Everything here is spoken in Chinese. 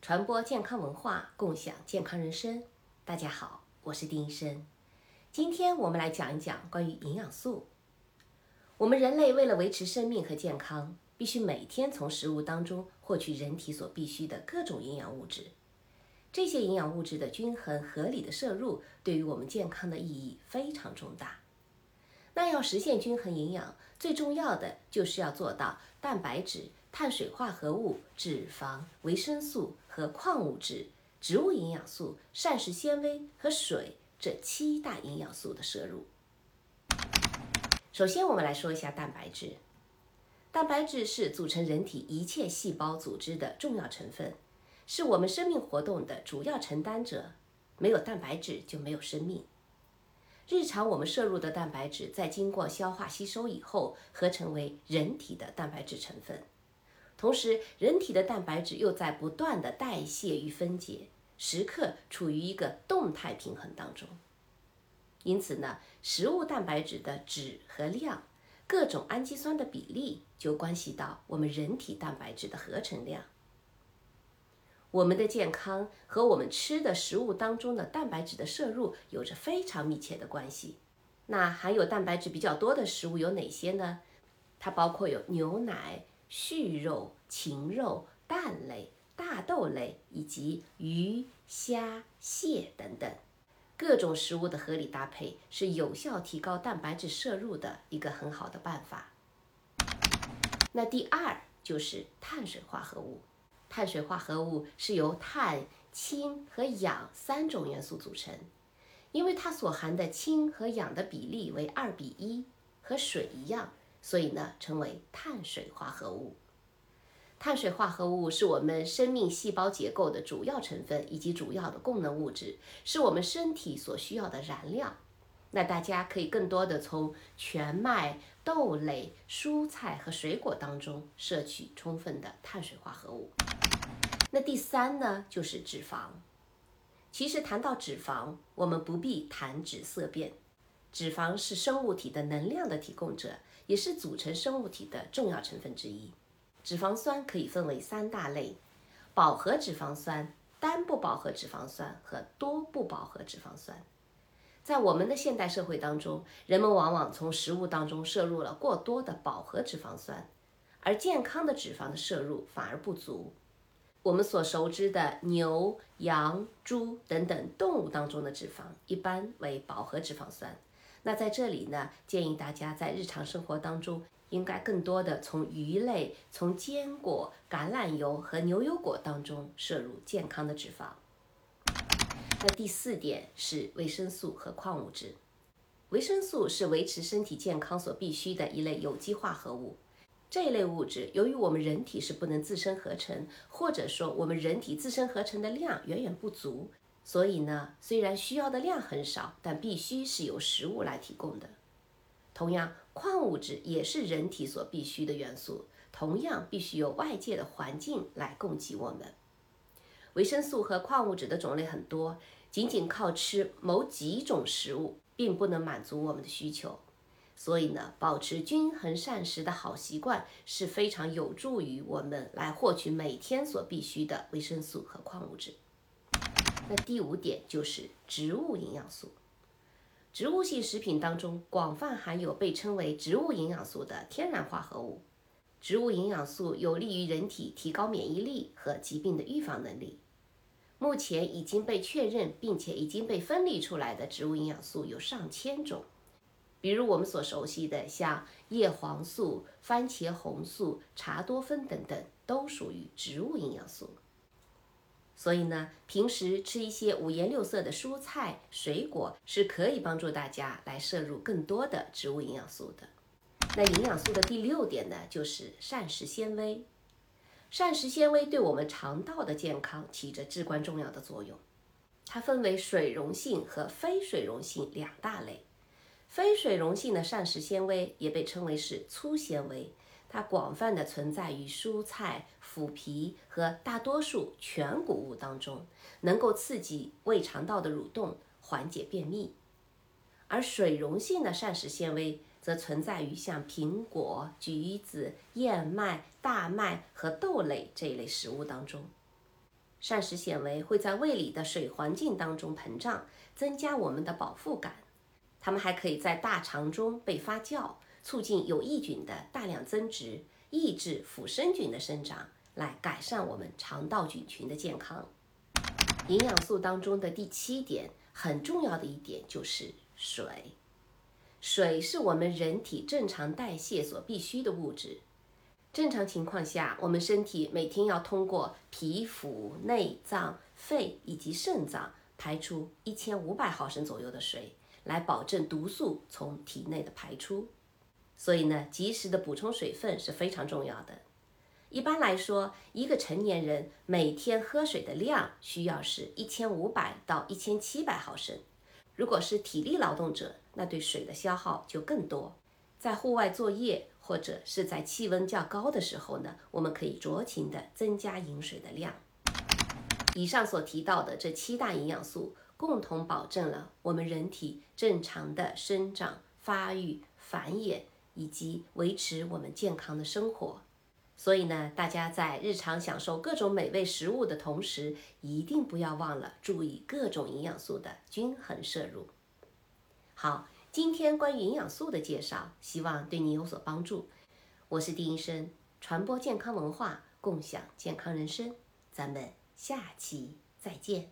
传播健康文化，共享健康人生。大家好，我是丁医生。今天我们来讲一讲关于营养素。我们人类为了维持生命和健康，必须每天从食物当中获取人体所必需的各种营养物质。这些营养物质的均衡合理的摄入，对于我们健康的意义非常重大。那要实现均衡营养，最重要的就是要做到蛋白质、碳水化合物、脂肪、维生素和矿物质、植物营养素、膳食纤维和水这七大营养素的摄入。首先，我们来说一下蛋白质。蛋白质是组成人体一切细胞组织的重要成分，是我们生命活动的主要承担者。没有蛋白质就没有生命。日常我们摄入的蛋白质，在经过消化吸收以后，合成为人体的蛋白质成分。同时，人体的蛋白质又在不断的代谢与分解，时刻处于一个动态平衡当中。因此呢，食物蛋白质的质和量，各种氨基酸的比例，就关系到我们人体蛋白质的合成量。我们的健康和我们吃的食物当中的蛋白质的摄入有着非常密切的关系。那含有蛋白质比较多的食物有哪些呢？它包括有牛奶、畜肉、禽肉、蛋类、大豆类以及鱼、虾、蟹等等。各种食物的合理搭配是有效提高蛋白质摄入的一个很好的办法。那第二就是碳水化合物。碳水化合物是由碳、氢和氧三种元素组成，因为它所含的氢和氧的比例为二比一，和水一样，所以呢称为碳水化合物。碳水化合物是我们生命细胞结构的主要成分以及主要的功能物质，是我们身体所需要的燃料。那大家可以更多的从全麦、豆类、蔬菜和水果当中摄取充分的碳水化合物。那第三呢，就是脂肪。其实谈到脂肪，我们不必谈脂色变。脂肪是生物体的能量的提供者，也是组成生物体的重要成分之一。脂肪酸可以分为三大类：饱和脂肪酸、单不饱和脂肪酸和多不饱和脂肪酸。在我们的现代社会当中，人们往往从食物当中摄入了过多的饱和脂肪酸，而健康的脂肪的摄入反而不足。我们所熟知的牛、羊、猪等等动物当中的脂肪，一般为饱和脂肪酸。那在这里呢，建议大家在日常生活当中，应该更多的从鱼类、从坚果、橄榄油和牛油果当中摄入健康的脂肪。那第四点是维生素和矿物质。维生素是维持身体健康所必需的一类有机化合物。这一类物质，由于我们人体是不能自身合成，或者说我们人体自身合成的量远远不足，所以呢，虽然需要的量很少，但必须是由食物来提供的。同样，矿物质也是人体所必需的元素，同样必须由外界的环境来供给我们。维生素和矿物质的种类很多，仅仅靠吃某几种食物，并不能满足我们的需求。所以呢，保持均衡膳食的好习惯是非常有助于我们来获取每天所必需的维生素和矿物质。那第五点就是植物营养素。植物性食品当中广泛含有被称为植物营养素的天然化合物。植物营养素有利于人体提高免疫力和疾病的预防能力。目前已经被确认并且已经被分离出来的植物营养素有上千种。比如我们所熟悉的，像叶黄素、番茄红素、茶多酚等等，都属于植物营养素。所以呢，平时吃一些五颜六色的蔬菜、水果，是可以帮助大家来摄入更多的植物营养素的。那营养素的第六点呢，就是膳食纤维。膳食纤维对我们肠道的健康起着至关重要的作用。它分为水溶性和非水溶性两大类。非水溶性的膳食纤维也被称为是粗纤维，它广泛的存在于蔬菜、腐皮和大多数全谷物当中，能够刺激胃肠道的蠕动，缓解便秘。而水溶性的膳食纤维则存在于像苹果、橘子、燕麦、大麦和豆类这一类食物当中。膳食纤维会在胃里的水环境当中膨胀，增加我们的饱腹感。它们还可以在大肠中被发酵，促进有益菌的大量增殖，抑制腐生菌的生长，来改善我们肠道菌群的健康。营养素当中的第七点，很重要的一点就是水。水是我们人体正常代谢所必需的物质。正常情况下，我们身体每天要通过皮肤、内脏、肺以及肾脏排出一千五百毫升左右的水，来保证毒素从体内的排出。所以呢，及时的补充水分是非常重要的。一般来说，一个成年人每天喝水的量需要是一千五百到一千七百毫升。如果是体力劳动者，那对水的消耗就更多。在户外作业或者是在气温较高的时候呢，我们可以酌情的增加饮水的量。以上所提到的这七大营养素，共同保证了我们人体正常的生长、发育、繁衍以及维持我们健康的生活。所以呢，大家在日常享受各种美味食物的同时，一定不要忘了注意各种营养素的均衡摄入。好。今天关于营养素的介绍，希望对你有所帮助。我是丁医生，传播健康文化，共享健康人生。咱们下期再见。